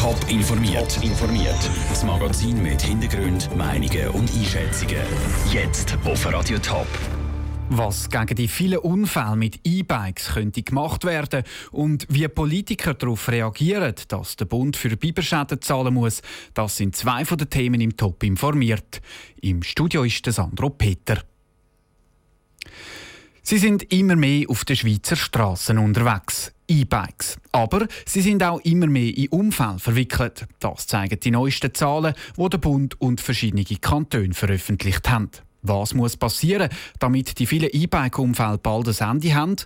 Top informiert. informiert. Das Magazin mit Hintergrund, Meinungen und Einschätzungen. Jetzt auf Radio Top. Was gegen die vielen Unfälle mit E-Bikes könnte gemacht werden und wie Politiker darauf reagieren, dass der Bund für Biberschäden zahlen muss, das sind zwei von den Themen im Top informiert. Im Studio ist Sandro Peter. Sie sind immer mehr auf den Schweizer Straßen unterwegs. E-Bikes. Aber sie sind auch immer mehr in Unfälle verwickelt. Das zeigen die neuesten Zahlen, die der Bund und verschiedene Kantone veröffentlicht haben. Was muss passieren, damit die vielen E-Bike-Unfälle bald ein Ende haben?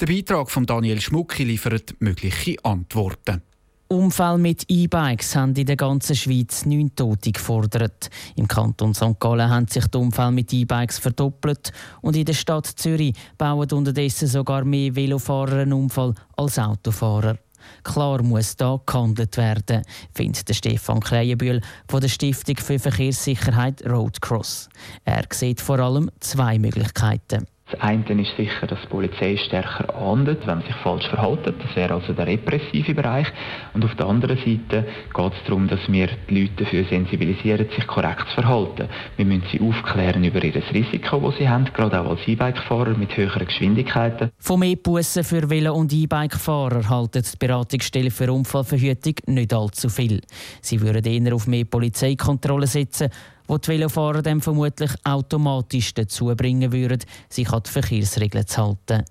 Der Beitrag von Daniel Schmucki liefert mögliche Antworten. Unfälle mit E-Bikes haben in der ganzen Schweiz neun Tote gefordert. Im Kanton St. Gallen haben sich die Unfälle mit E-Bikes verdoppelt und in der Stadt Zürich bauen unterdessen sogar mehr Velofahrer einen Unfall als Autofahrer. Klar muss da gehandelt werden, findet Stefan Kreienbühl von der Stiftung für Verkehrssicherheit Roadcross. Er sieht vor allem zwei Möglichkeiten. Das eine ist sicher, dass die Polizei stärker ahndet, wenn man sich falsch verhält. Das wäre also der repressive Bereich. Und auf der anderen Seite geht es darum, dass wir die Leute dafür sensibilisieren, sich korrekt zu verhalten. Wir müssen sie aufklären über ihr Risiko, das sie haben, gerade auch als E-Bike-Fahrer mit höheren Geschwindigkeiten. Von mehr Bussen für Velo- und E-Bike-Fahrer halten die Beratungsstelle für Unfallverhütung nicht allzu viel. Sie würden eher auf mehr Polizeikontrollen setzen wo die Velofahrer dann vermutlich automatisch dazu bringen würden, sich an die Verkehrsregeln zu halten.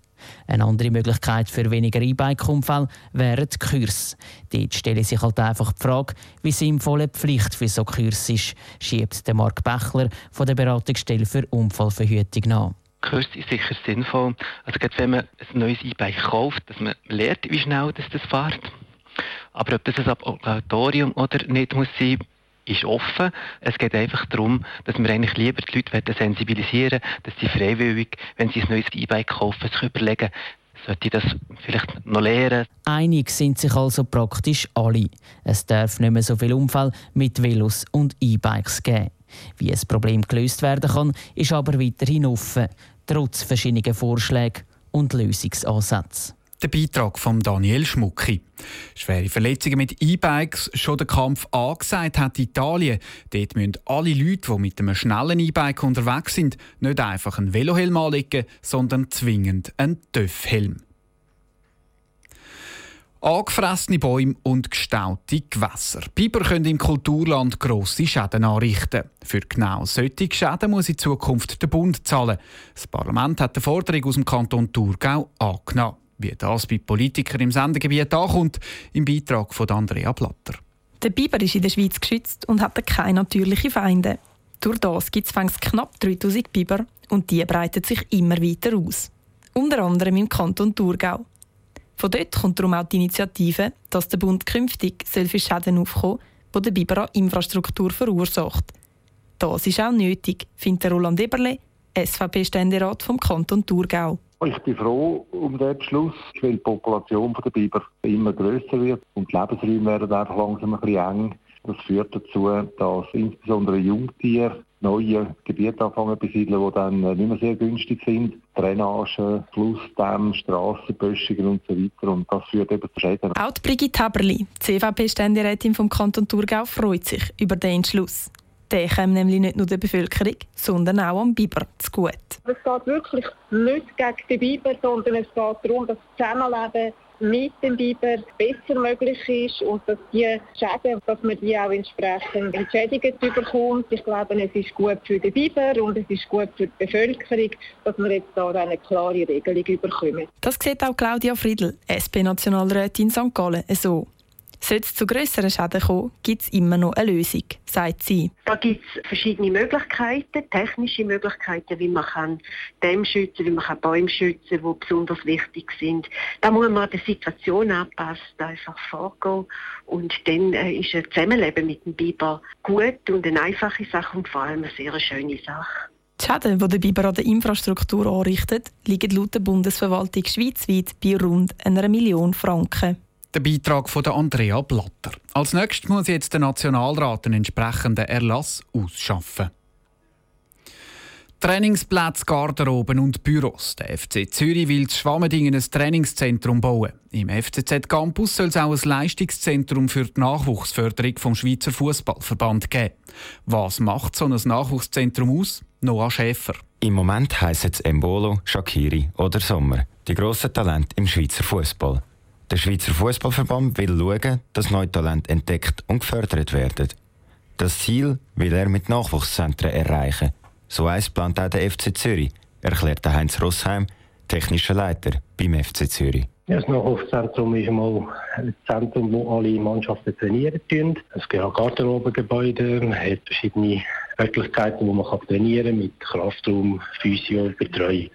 Eine andere Möglichkeit für weniger E-Bike-Unfälle wären die Kurse. Dort stelle sich halt einfach die Frage, wie sinnvoll eine Pflicht für so Kurse ist, schiebt der Mark Bechler von der Beratungsstelle für Unfallverhütung nach. Kurs ist sicher sinnvoll. Also gerade wenn man ein neues E-Bike kauft, dass man lernt, wie schnell das, das fährt. Aber ob das ein Obligatorium oder nicht muss sein, ist offen. Es geht einfach darum, dass wir eigentlich lieber die Leute sensibilisieren dass sie freiwillig, wenn sie ein neues E-Bike kaufen, sich überlegen, sollte ich das vielleicht noch lernen. Einig sind sich also praktisch alle. Es darf nicht mehr so viel Unfall mit Velos und E-Bikes geben. Wie das Problem gelöst werden kann, ist aber weiterhin offen, trotz verschiedener Vorschläge und Lösungsansätze. Der Beitrag von Daniel Schmucki. Schwere Verletzungen mit E-Bikes schon der Kampf angesagt hat Italien. Dort müssen alle Leute, die mit einem schnellen E-Bike unterwegs sind, nicht einfach einen Velohelm anlegen, sondern zwingend einen TÜV-Helm. Angefressene Bäume und gestaute Gewässer. Biber können im Kulturland grosse Schäden anrichten. Für genau solche Schäden muss in Zukunft der Bund zahlen. Das Parlament hat die Forderung aus dem Kanton Thurgau angenommen. Wie das bei Politikern im Sendegebiet ankommt, im Beitrag von Andrea Platter. Der Biber ist in der Schweiz geschützt und hat keine natürlichen Feinde. Durch das gibt es knapp 3000 Biber und die breiten sich immer weiter aus. Unter anderem im Kanton Thurgau. Von dort kommt darum auch die Initiative, dass der Bund künftig für Schäden aufkommen soll, die der Biber an Infrastruktur verursacht. Das ist auch nötig, findet Roland Eberle, SVP-Ständerat vom Kanton Thurgau. Ich bin froh um den Beschluss, weil die Population der Biber immer grösser wird und die Lebensräume werden einfach langsam ein bisschen eng. Das führt dazu, dass insbesondere Jungtiere neue Gebiete anfangen zu besiedeln, die dann nicht mehr sehr günstig sind. Drainage, Flussdämme, Strassenböschungen und so weiter. Und das führt eben zu Schäden. Auch Brigitte Haberli, CVP-Ständerätin vom Kanton Thurgau, freut sich über den Entschluss. Der kommt nämlich nicht nur der Bevölkerung, sondern auch am Biber zu gut. Es geht wirklich nicht gegen den Biber, sondern es geht darum, dass das Zusammenleben mit dem Biber besser möglich ist und dass die Schäden, dass man die auch entsprechend entschädigt bekommt. Ich glaube, es ist gut für den Biber und es ist gut für die Bevölkerung, dass wir jetzt da eine klare Regelung bekommen. Das sieht auch Claudia Friedl, SP-Nationalrätin St. Gallen, so. Sollte es zu grösseren Schäden kommen, gibt es immer noch eine Lösung, sagt sie. Da gibt es verschiedene Möglichkeiten, technische Möglichkeiten, wie man kann Dämme schützen wie man kann Bäume schützen die besonders wichtig sind. Da muss man der Situation anpassen, einfach vorgehen. Und dann äh, ist ein Zusammenleben mit dem Biber gut und eine einfache Sache und vor allem eine sehr schöne Sache. Die Schäden, die der Biber an der Infrastruktur anrichtet, liegen laut der Bundesverwaltung schweizweit bei rund einer Million Franken. Der Beitrag von Andrea Blatter. Als nächstes muss jetzt der Nationalrat einen entsprechenden Erlass ausschaffen. Trainingsplätze, Garderoben und Büros. Der FC Zürich will zu Schwammendingen ein Trainingszentrum bauen. Im FCZ Campus soll es auch ein Leistungszentrum für die Nachwuchsförderung vom Schweizer Fußballverband geben. Was macht so ein Nachwuchszentrum aus? Noah Schäfer. Im Moment heissen es Embolo, Shakiri oder Sommer, die grossen Talente im Schweizer Fußball. Der Schweizer Fußballverband will schauen, dass neue Talente entdeckt und gefördert werden. Das Ziel will er mit Nachwuchszentren erreichen. So eins plant auch der FC Zürich, erklärte Heinz Rossheim, technischer Leiter beim FC Zürich. Das Nachwuchszentrum ist einmal ein Zentrum, wo alle Mannschaften trainieren können. Es gibt auch Garderobengebäude, man hat verschiedene Möglichkeiten, wo man trainieren kann mit Kraftraum, Physio, Betreuung.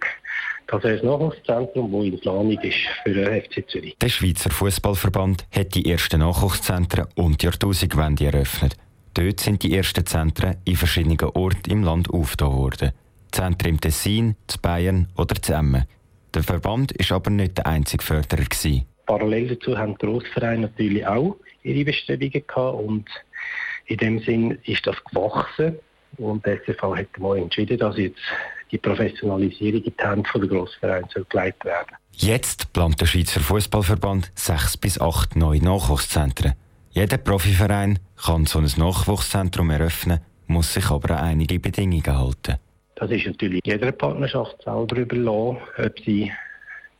Das ist ein Nachwuchszentrum, das in Planung ist für den FC Zürich. Der Schweizer Fußballverband hat die ersten Nachwuchszentren und die Jahrtausendwende eröffnet. Dort sind die ersten Zentren in verschiedenen Orten im Land aufgetan worden. Zentren im Tessin, zu Bayern oder zu Emmen. Der Verband war aber nicht der einzige Förderer. Gewesen. Parallel dazu haben die Grossvereine natürlich auch ihre Bestrebungen gehabt und in dem Sinn ist das gewachsen und der SFV hat mal entschieden, dass jetzt die Professionalisierung in die Hände der Grossvereine gelegt werden Jetzt plant der Schweizer Fußballverband sechs bis acht neue Nachwuchszentren. Jeder Profiverein kann so ein Nachwuchszentrum eröffnen, muss sich aber an einige Bedingungen halten. Das ist natürlich jeder Partnerschaft selber überlassen, ob sie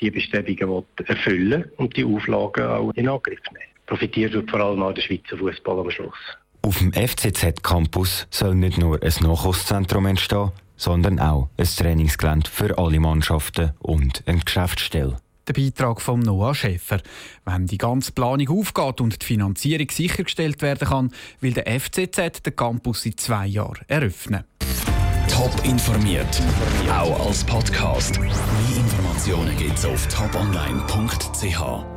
die Bestrebungen erfüllen und die Auflagen auch in Angriff nehmen. Profitiert wird vor allem auch der Schweizer Fußball am Schluss. Auf dem FCZ-Campus soll nicht nur ein Nachwuchszentrum entstehen, sondern auch ein Trainingsgelände für alle Mannschaften und eine Geschäftsstelle. Der Beitrag von Noah Schäfer. Wenn die ganze Planung aufgeht und die Finanzierung sichergestellt werden kann, will der FCZ den Campus in zwei Jahren eröffnen. Top informiert, auch als Podcast. Mehr Informationen gibt es auf toponline.ch.